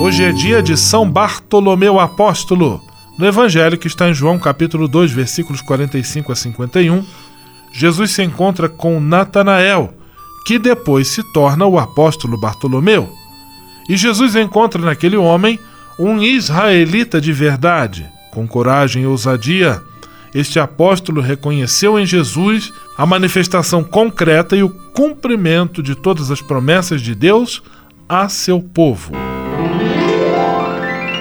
Hoje é dia de São Bartolomeu Apóstolo. No Evangelho que está em João capítulo 2, versículos 45 a 51, Jesus se encontra com Natanael, que depois se torna o apóstolo Bartolomeu. E Jesus encontra naquele homem um israelita de verdade, com coragem e ousadia. Este apóstolo reconheceu em Jesus a manifestação concreta e o cumprimento de todas as promessas de Deus a seu povo.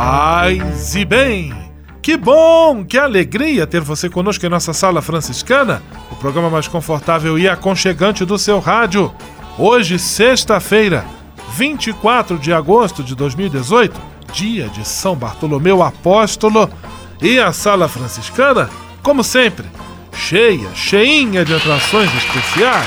Paz e bem! Que bom, que alegria ter você conosco em nossa sala franciscana, o programa mais confortável e aconchegante do seu rádio. Hoje, sexta-feira, 24 de agosto de 2018, dia de São Bartolomeu Apóstolo, e a sala franciscana, como sempre, cheia, cheinha de atrações especiais.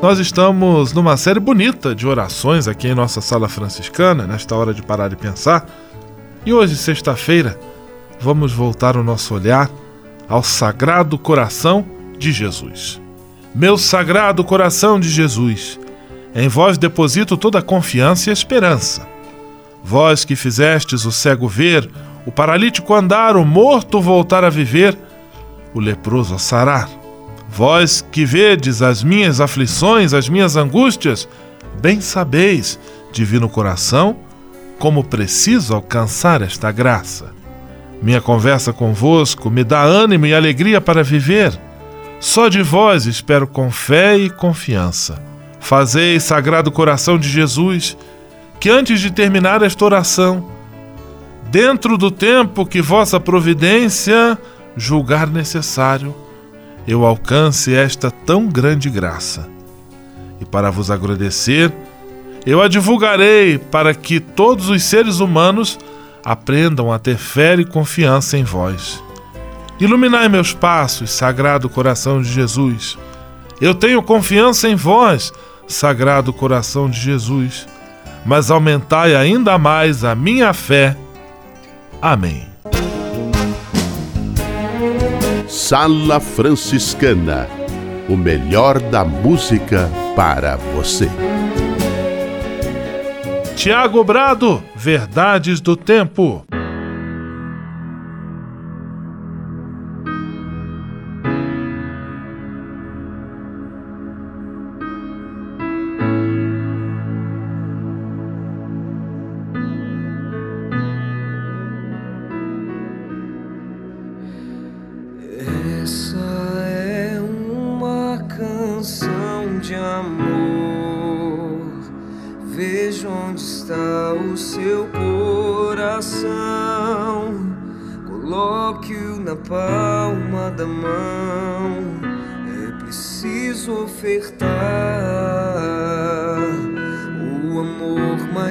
Nós estamos numa série bonita de orações aqui em nossa sala franciscana, nesta hora de parar e pensar. E hoje, sexta-feira, vamos voltar o nosso olhar ao Sagrado Coração de Jesus. Meu Sagrado Coração de Jesus, em vós deposito toda a confiança e esperança. Vós que fizestes o cego ver, o paralítico andar, o morto voltar a viver, o leproso a sarar. Vós que vedes as minhas aflições, as minhas angústias, bem sabeis, divino coração, como preciso alcançar esta graça. Minha conversa convosco me dá ânimo e alegria para viver. Só de vós espero com fé e confiança. Fazei, Sagrado Coração de Jesus, que antes de terminar esta oração, dentro do tempo que vossa providência julgar necessário, eu alcance esta tão grande graça. E para vos agradecer, eu a divulgarei para que todos os seres humanos aprendam a ter fé e confiança em vós. Iluminai meus passos, Sagrado Coração de Jesus. Eu tenho confiança em vós, Sagrado Coração de Jesus, mas aumentai ainda mais a minha fé. Amém. Sala Franciscana o melhor da música para você. Tiago Brado, Verdades do Tempo.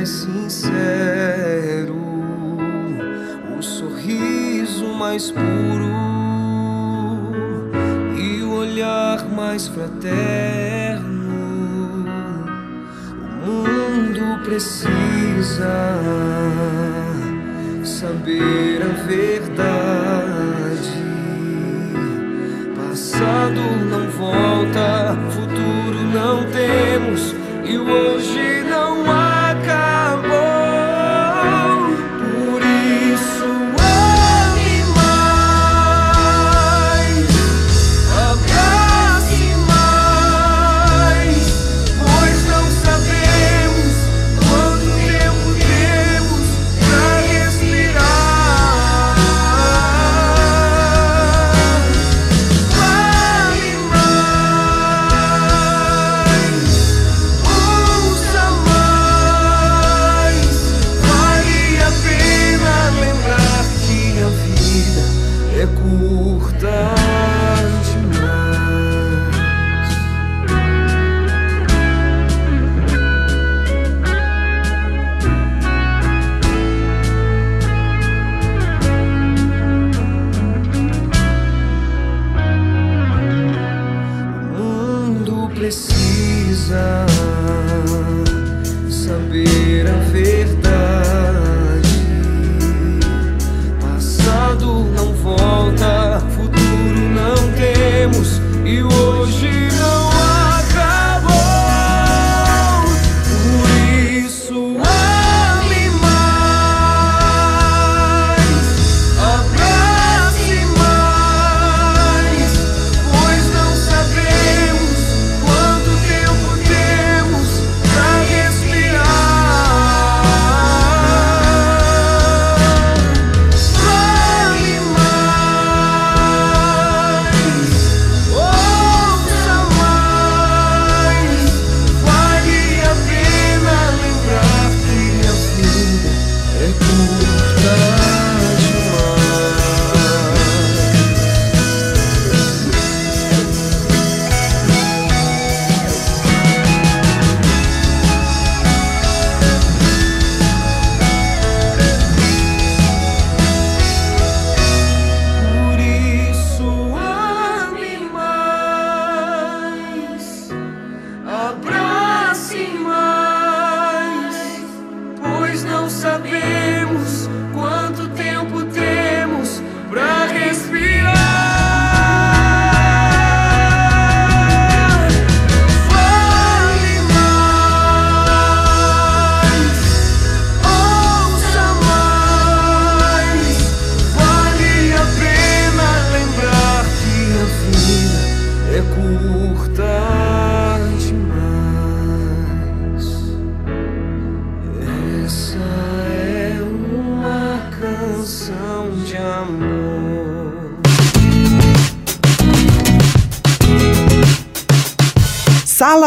Sincero, o sorriso mais puro e o olhar mais fraterno. O mundo precisa saber a verdade. Passado não volta, futuro não temos e hoje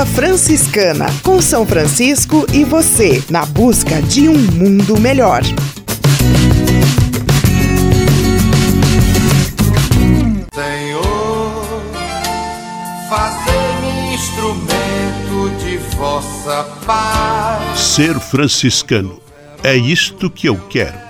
Sala Franciscana, com São Francisco e você, na busca de um mundo melhor. Senhor, fazei-me instrumento de vossa paz. Ser franciscano é isto que eu quero.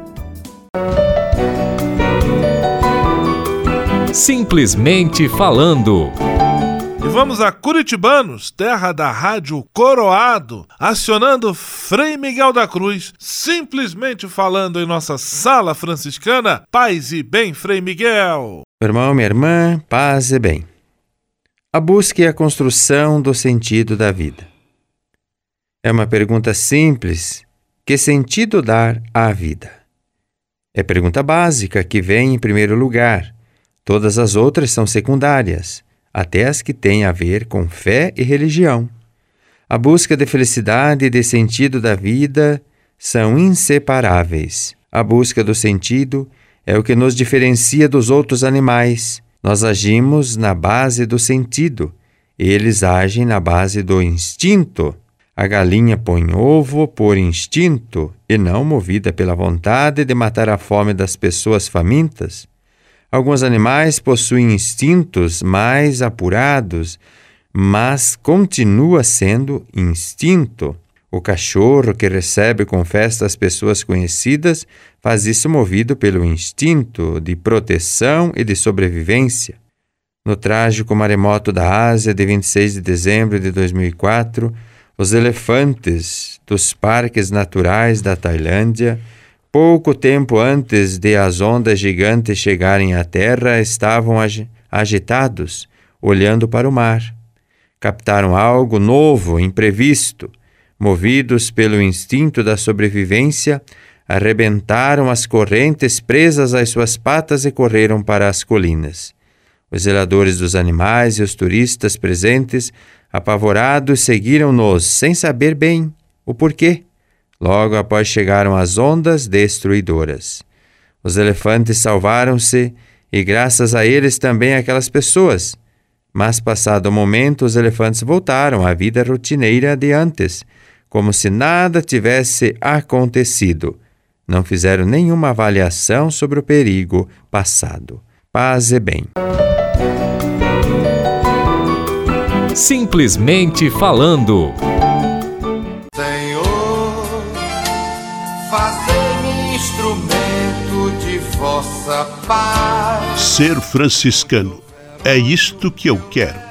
Simplesmente falando. E vamos a Curitibanos, terra da rádio Coroado, acionando Frei Miguel da Cruz, simplesmente falando em nossa sala franciscana. Paz e bem, Frei Miguel. Meu irmão, minha irmã, paz e bem. A busca e a construção do sentido da vida. É uma pergunta simples. Que sentido dar à vida? É pergunta básica que vem em primeiro lugar. Todas as outras são secundárias até as que têm a ver com fé e religião. A busca de felicidade e de sentido da vida são inseparáveis. A busca do sentido é o que nos diferencia dos outros animais. Nós agimos na base do sentido, eles agem na base do instinto. A galinha põe ovo por instinto e não movida pela vontade de matar a fome das pessoas famintas. Alguns animais possuem instintos mais apurados, mas continua sendo instinto. O cachorro que recebe com festa as pessoas conhecidas faz isso movido pelo instinto de proteção e de sobrevivência. No trágico maremoto da Ásia de 26 de dezembro de 2004, os elefantes dos parques naturais da Tailândia Pouco tempo antes de as ondas gigantes chegarem à terra, estavam ag agitados, olhando para o mar. Captaram algo novo, imprevisto. Movidos pelo instinto da sobrevivência, arrebentaram as correntes presas às suas patas e correram para as colinas. Os zeladores dos animais e os turistas presentes, apavorados, seguiram-nos sem saber bem o porquê. Logo após chegaram as ondas destruidoras. Os elefantes salvaram-se e, graças a eles, também aquelas pessoas. Mas, passado o momento, os elefantes voltaram à vida rotineira de antes, como se nada tivesse acontecido. Não fizeram nenhuma avaliação sobre o perigo passado. Paz e bem. Simplesmente falando. Senhor, fazei-me instrumento de vossa paz. Ser franciscano é isto que eu quero.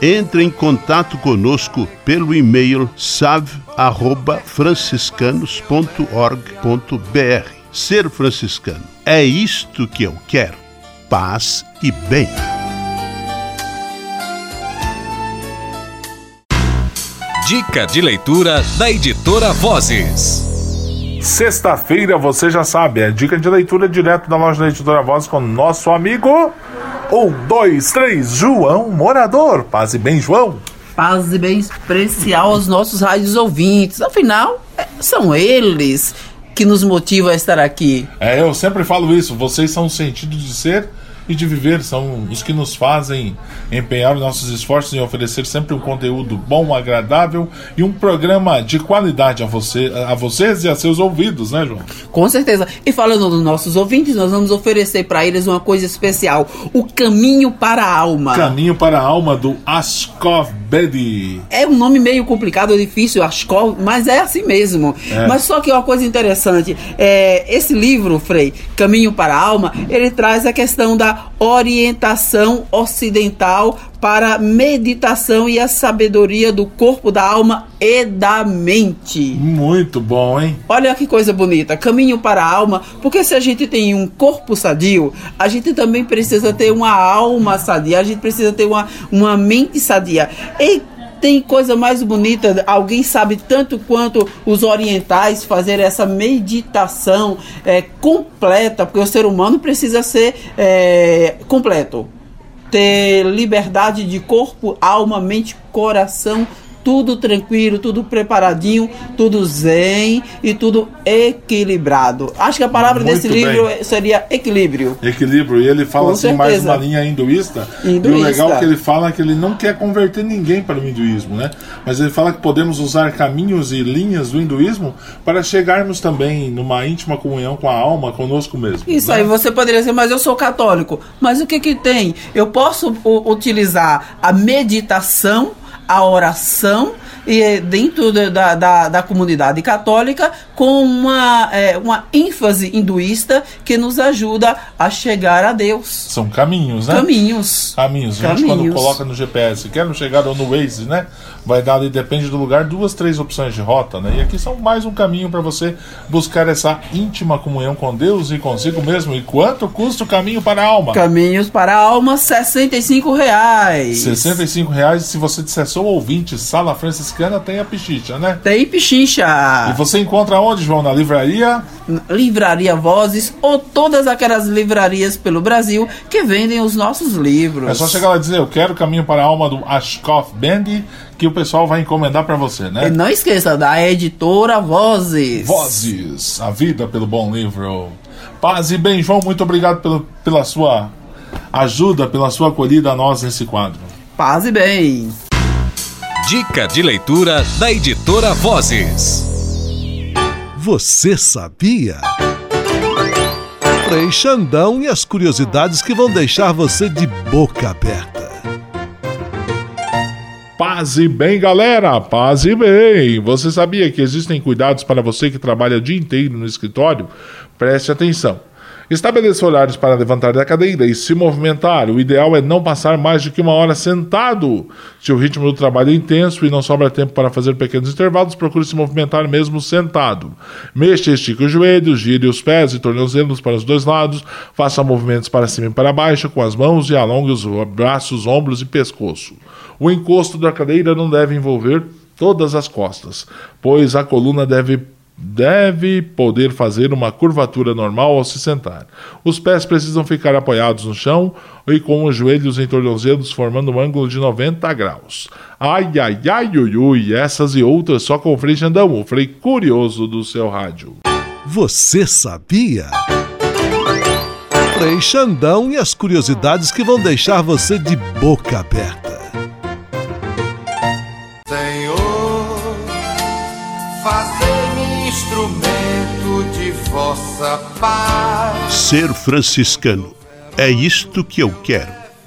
entre em contato conosco pelo e-mail save@franciscanos.org.br. Ser franciscano é isto que eu quero: paz e bem. Dica de leitura da editora Vozes. Sexta-feira, você já sabe, é dica de leitura direto da loja da editora Vozes com nosso amigo um, dois, três, João Morador. Paz e bem, João. Paz e bem especial aos nossos rádios ouvintes. Afinal, é, são eles que nos motivam a estar aqui. É, eu sempre falo isso. Vocês são o sentido de ser e de viver são os que nos fazem empenhar os nossos esforços em oferecer sempre um conteúdo bom, agradável e um programa de qualidade a, você, a vocês e a seus ouvidos, né, João? Com certeza. E falando dos nossos ouvintes, nós vamos oferecer para eles uma coisa especial: o Caminho para a Alma. Caminho para a Alma do Ashkov Bedi. É um nome meio complicado, difícil, Ashkov, mas é assim mesmo. É. Mas só que uma coisa interessante: é, esse livro, Frei, Caminho para a Alma, ele traz a questão da orientação ocidental para meditação e a sabedoria do corpo, da alma e da mente. Muito bom, hein? Olha que coisa bonita, caminho para a alma, porque se a gente tem um corpo sadio, a gente também precisa ter uma alma sadia, a gente precisa ter uma, uma mente sadia. E tem coisa mais bonita, alguém sabe tanto quanto os orientais fazer essa meditação é, completa, porque o ser humano precisa ser é, completo. Ter liberdade de corpo, alma, mente, coração, tudo tranquilo, tudo preparadinho, tudo zen e tudo equilibrado. Acho que a palavra Muito desse bem. livro seria equilíbrio. Equilíbrio. E ele fala Com assim certeza. mais uma linha hinduísta. hinduísta. E o legal é que ele fala é que ele não quer converter ninguém para o hinduísmo, né? Mas ele fala que podemos usar caminhos e linhas do hinduísmo para chegarmos também numa íntima comunhão com a alma, conosco mesmo. Isso né? aí, você poderia dizer, mas eu sou católico. Mas o que que tem? Eu posso utilizar a meditação a oração e dentro da, da, da comunidade católica com uma, é, uma ênfase hinduísta que nos ajuda a chegar a Deus. São caminhos, né? Caminhos. Caminhos. A gente quando coloca no GPS, quero chegar no Waze, né? Vai dar ali, depende do lugar, duas, três opções de rota, né? E aqui são mais um caminho para você buscar essa íntima comunhão com Deus e consigo mesmo. E quanto custa o caminho para a alma? Caminhos para a alma, 65 reais. 65 reais. Se você disser sou ouvinte, Sala Franciscana, tem a pichincha, né? Tem pichincha. E você encontra onde, João? Na livraria? Livraria Vozes ou todas aquelas livrarias pelo Brasil que vendem os nossos livros. É só chegar lá e dizer, eu quero Caminho para a Alma do Ashkoff Band que o pessoal vai encomendar para você, né? E não esqueça da editora Vozes. Vozes, a vida pelo bom livro. Paz e bem, João, muito obrigado pelo, pela sua ajuda, pela sua acolhida a nós nesse quadro. Paz e bem. Dica de leitura da editora Vozes. Você sabia? Frei Xandão e as curiosidades que vão deixar você de boca aberta. Paz e bem, galera! Paz e bem! Você sabia que existem cuidados para você que trabalha o dia inteiro no escritório? Preste atenção. Estabeleça horários para levantar da cadeira e se movimentar. O ideal é não passar mais de que uma hora sentado. Se o ritmo do trabalho é intenso e não sobra tempo para fazer pequenos intervalos, procure se movimentar mesmo sentado. Mexa e estique os joelhos, gire os pés e tornozelos para os dois lados, faça movimentos para cima e para baixo com as mãos e alongue os braços, ombros e pescoço. O encosto da cadeira não deve envolver todas as costas, pois a coluna deve deve poder fazer uma curvatura normal ao se sentar. Os pés precisam ficar apoiados no chão e com os joelhos em tornozelos formando um ângulo de 90 graus. Ai, ai, ai, ui, ui, essas e outras só com o Frei Xandão, o Frei curioso do seu rádio. Você sabia? Frei Xandão e as curiosidades que vão deixar você de boca aberta. Vossa paz. Ser franciscano. É isto que eu quero.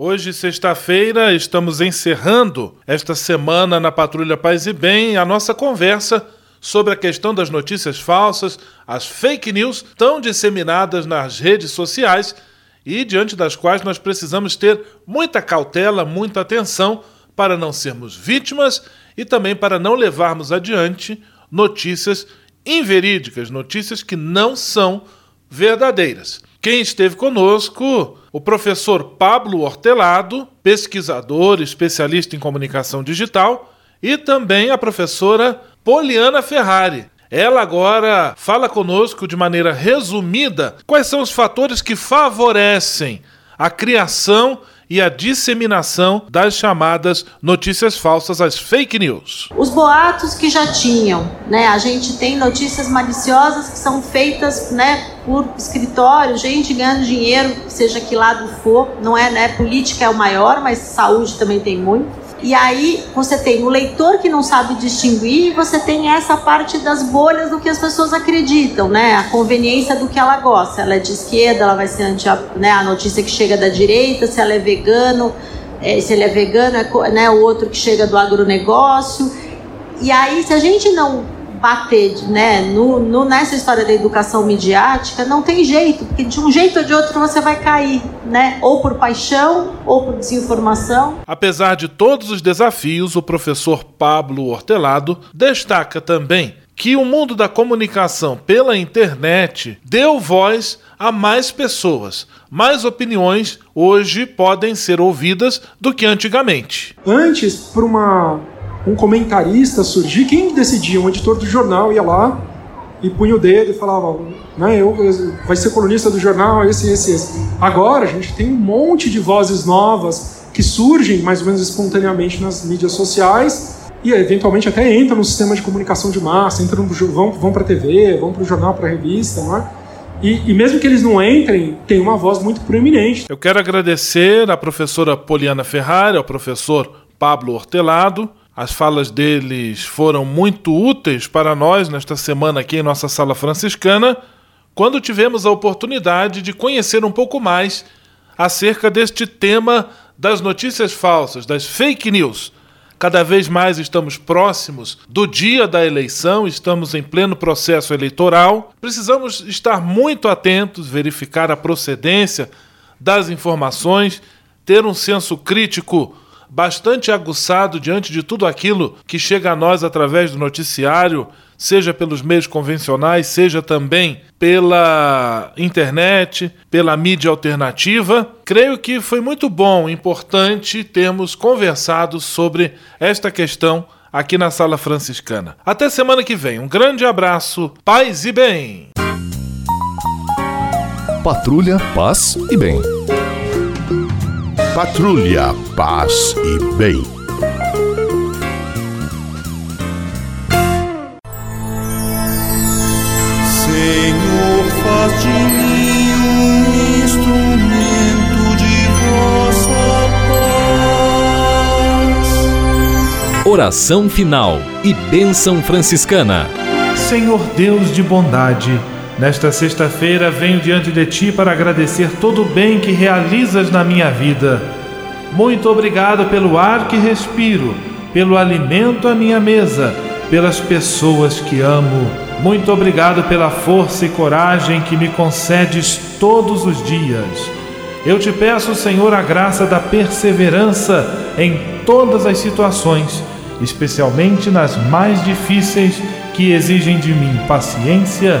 Hoje, sexta-feira, estamos encerrando esta semana na Patrulha Paz e Bem a nossa conversa sobre a questão das notícias falsas, as fake news tão disseminadas nas redes sociais e diante das quais nós precisamos ter muita cautela, muita atenção para não sermos vítimas e também para não levarmos adiante notícias inverídicas, notícias que não são verdadeiras. Quem esteve conosco, o professor Pablo Hortelado, pesquisador, especialista em comunicação digital, e também a professora Poliana Ferrari. Ela agora fala conosco de maneira resumida quais são os fatores que favorecem a criação e a disseminação das chamadas notícias falsas, as fake news. Os boatos que já tinham, né? A gente tem notícias maliciosas que são feitas, né, por escritório, gente ganhando dinheiro, seja que lado for, não é, né? Política é o maior, mas saúde também tem muito. E aí você tem o leitor que não sabe distinguir e você tem essa parte das bolhas do que as pessoas acreditam, né? A conveniência do que ela gosta. Ela é de esquerda, ela vai ser anti, né? a notícia que chega da direita, se ela é vegano, é, se ele é vegano, é, né, o outro que chega do agronegócio. E aí, se a gente não bater né, no, no, nessa história da educação midiática, não tem jeito, porque de um jeito ou de outro você vai cair, né? Ou por paixão, ou por desinformação. Apesar de todos os desafios, o professor Pablo Hortelado destaca também que o mundo da comunicação pela internet deu voz a mais pessoas. Mais opiniões hoje podem ser ouvidas do que antigamente. Antes, para uma um comentarista surgir, quem decidia? Um editor do jornal ia lá e punha o dedo e falava, né, eu, vai ser colunista do jornal, esse, esse, esse. Agora a gente tem um monte de vozes novas que surgem mais ou menos espontaneamente nas mídias sociais e eventualmente até entram no sistema de comunicação de massa, entram vão, vão para a TV, vão para o jornal, para a revista, não é? E, e, mesmo que eles não entrem, tem uma voz muito proeminente. Eu quero agradecer à professora Poliana Ferrari, ao professor Pablo Hortelado, as falas deles foram muito úteis para nós nesta semana aqui em nossa sala franciscana, quando tivemos a oportunidade de conhecer um pouco mais acerca deste tema das notícias falsas, das fake news. Cada vez mais estamos próximos do dia da eleição, estamos em pleno processo eleitoral. Precisamos estar muito atentos, verificar a procedência das informações, ter um senso crítico bastante aguçado diante de tudo aquilo que chega a nós através do noticiário, seja pelos meios convencionais, seja também pela internet, pela mídia alternativa. Creio que foi muito bom, importante termos conversado sobre esta questão aqui na Sala Franciscana. Até semana que vem. Um grande abraço, paz e bem. Patrulha, paz e bem. Patrulha, paz e bem. Senhor, faz de mim um instrumento de vossa paz. Oração final e bênção franciscana. Senhor Deus de bondade, Nesta sexta-feira venho diante de ti para agradecer todo o bem que realizas na minha vida. Muito obrigado pelo ar que respiro, pelo alimento à minha mesa, pelas pessoas que amo. Muito obrigado pela força e coragem que me concedes todos os dias. Eu te peço, Senhor, a graça da perseverança em todas as situações, especialmente nas mais difíceis que exigem de mim paciência